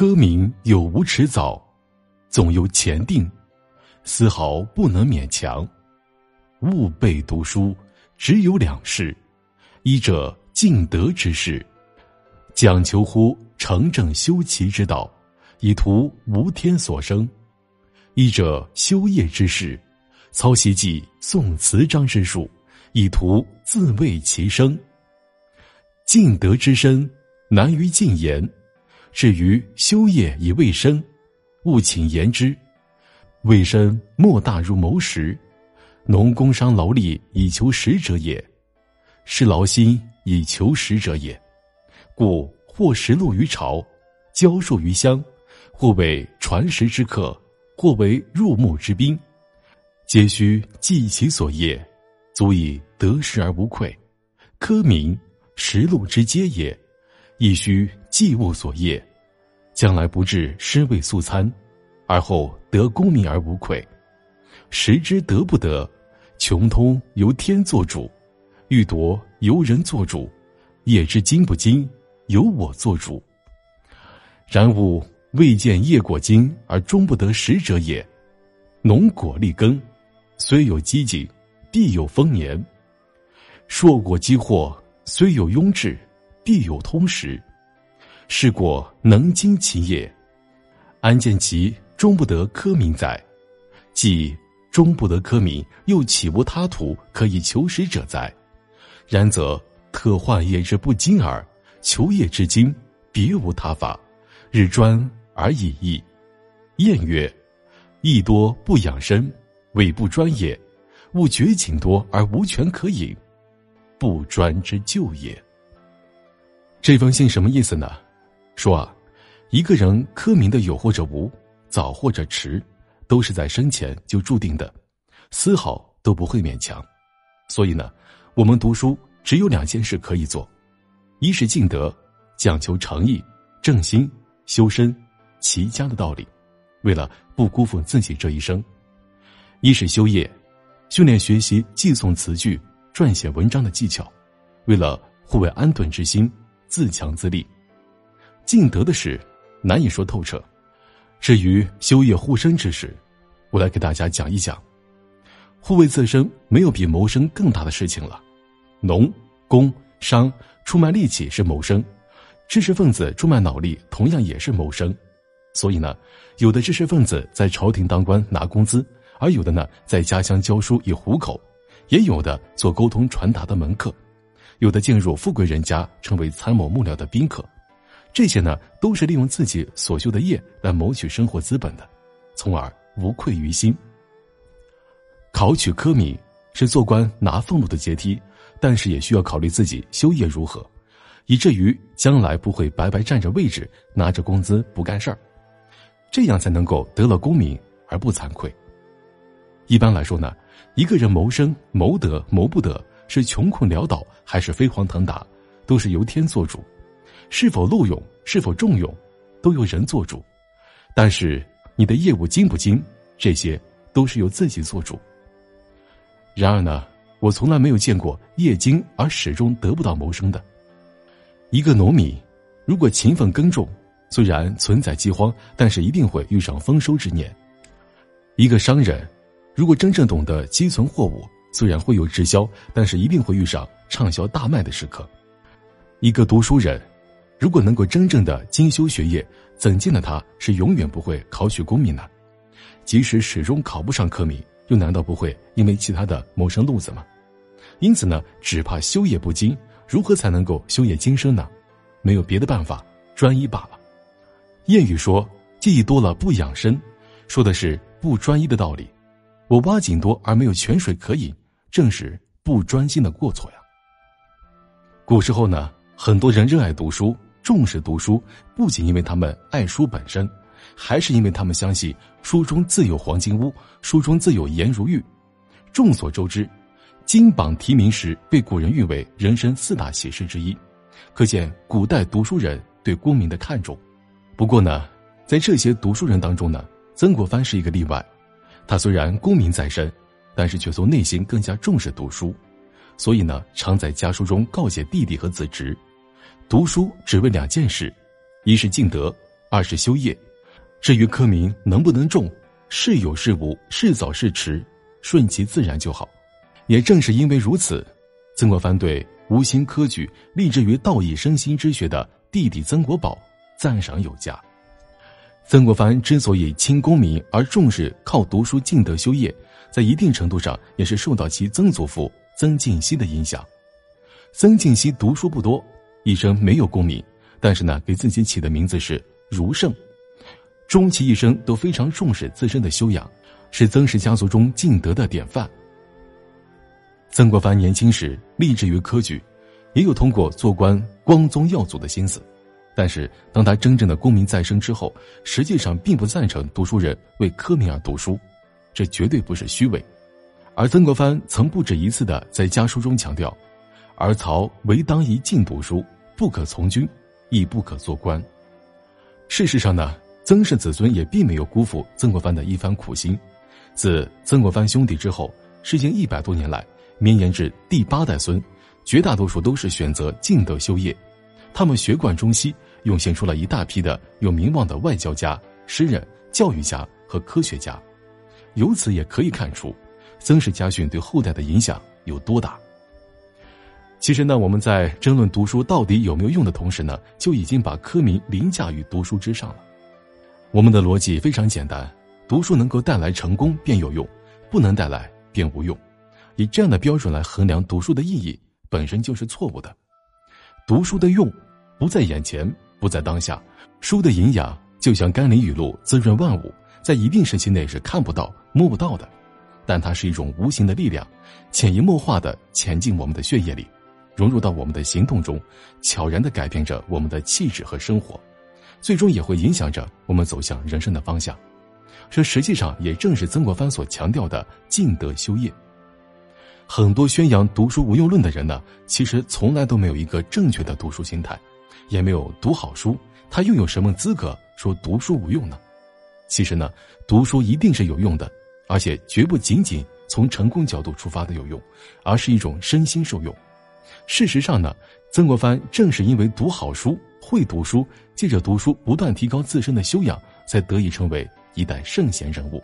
科名有无迟早，总有前定，丝毫不能勉强。勿备读书，只有两事：一者尽德之事，讲求乎成正修齐之道，以图无天所生；一者修业之事，操习记诵词章之术，以图自慰其生。尽德之身，难于尽言；至于修业以卫生，勿请言之。卫生莫大如谋食。农工商劳力以求食者也，是劳心以求食者也。故或食禄于朝，教授于乡，或为传食之客，或为入幕之宾，皆须尽其所业，足以得食而无愧。科名食禄之阶也，亦须济物所业，将来不至失位素餐，而后得功名而无愧。食之得不得？穷通由天作主，欲夺由人作主，业之精不精，由我作主。然吾未见业果精而终不得食者也。农果立耕，虽有饥馑，必有丰年；硕果积获，虽有庸滞，必有通时。是果能经其业，安见其终不得科名哉？即。终不得科名，又岂无他途可以求食者哉？然则特患业之不精耳，求业之精，别无他法，日专而已矣。谚曰：“益多不养生，委不专也；勿绝井多而无权可饮，不专之救也。”这封信什么意思呢？说啊，一个人科名的有或者无，早或者迟。都是在生前就注定的，丝毫都不会勉强。所以呢，我们读书只有两件事可以做：一是敬德，讲求诚意、正心、修身、齐家的道理，为了不辜负自己这一生；一是修业，训练学习寄诵词句、撰写文章的技巧，为了护卫安顿之心、自强自立。敬德的事难以说透彻。至于修业护身之事，我来给大家讲一讲。护卫自身，没有比谋生更大的事情了。农、工、商出卖力气是谋生，知识分子出卖脑力同样也是谋生。所以呢，有的知识分子在朝廷当官拿工资，而有的呢在家乡教书以糊口，也有的做沟通传达的门客，有的进入富贵人家成为参谋幕僚的宾客。这些呢，都是利用自己所修的业来谋取生活资本的，从而无愧于心。考取科名是做官拿俸禄的阶梯，但是也需要考虑自己修业如何，以至于将来不会白白占着位置，拿着工资不干事儿，这样才能够得了功名而不惭愧。一般来说呢，一个人谋生谋得谋不得，是穷困潦倒还是飞黄腾达，都是由天做主。是否录用，是否重用，都由人做主；但是你的业务精不精，这些都是由自己做主。然而呢，我从来没有见过业精而始终得不到谋生的。一个农民，如果勤奋耕种，虽然存在饥荒，但是一定会遇上丰收之年；一个商人，如果真正懂得积存货物，虽然会有滞销，但是一定会遇上畅销大卖的时刻；一个读书人。如果能够真正的精修学业，怎见的他是永远不会考取功名呢？即使始终考不上科名，又难道不会因为其他的谋生路子吗？因此呢，只怕修业不精，如何才能够修业精深呢？没有别的办法，专一罢了。谚语说：“技艺多了不养生”，说的是不专一的道理。我挖井多而没有泉水可饮，正是不专心的过错呀。古时候呢，很多人热爱读书。重视读书，不仅因为他们爱书本身，还是因为他们相信书中自有黄金屋，书中自有颜如玉。众所周知，金榜题名时被古人誉为人生四大喜事之一，可见古代读书人对功名的看重。不过呢，在这些读书人当中呢，曾国藩是一个例外。他虽然功名在身，但是却从内心更加重视读书，所以呢，常在家书中告诫弟弟和子侄。读书只为两件事，一是敬德，二是修业。至于科名能不能中，是有是无，是早是迟，顺其自然就好。也正是因为如此，曾国藩对无心科举、立志于道义生心之学的弟弟曾国宝赞赏有加。曾国藩之所以轻功名而重视靠读书进德修业，在一定程度上也是受到其曾祖父曾敬熙的影响。曾敬熙读书不多，一生没有功名，但是呢，给自己起的名字是儒圣。终其一生都非常重视自身的修养，是曾氏家族中敬德的典范。曾国藩年轻时立志于科举，也有通过做官光宗耀祖的心思，但是当他真正的功名在身之后，实际上并不赞成读书人为科名而读书，这绝对不是虚伪。而曾国藩曾不止一次的在家书中强调：“而曹唯当一进读书，不可从军，亦不可做官。”事实上呢？曾氏子孙也并没有辜负曾国藩的一番苦心，自曾国藩兄弟之后，世间一百多年来，绵延至第八代孙，绝大多数都是选择进德修业，他们学贯中西，涌现出了一大批的有名望的外交家、诗人、教育家和科学家。由此也可以看出，曾氏家训对后代的影响有多大。其实呢，我们在争论读书到底有没有用的同时呢，就已经把科名凌驾于读书之上了。我们的逻辑非常简单：读书能够带来成功便有用，不能带来便无用。以这样的标准来衡量读书的意义，本身就是错误的。读书的用不在眼前，不在当下。书的营养就像甘霖雨露，滋润万物，在一定时期内是看不到、摸不到的，但它是一种无形的力量，潜移默化的潜进我们的血液里，融入到我们的行动中，悄然的改变着我们的气质和生活。最终也会影响着我们走向人生的方向，这实际上也正是曾国藩所强调的尽德修业。很多宣扬读书无用论的人呢，其实从来都没有一个正确的读书心态，也没有读好书，他又有什么资格说读书无用呢？其实呢，读书一定是有用的，而且绝不仅仅从成功角度出发的有用，而是一种身心受用。事实上呢，曾国藩正是因为读好书。会读书，借着读书不断提高自身的修养，才得以成为一代圣贤人物。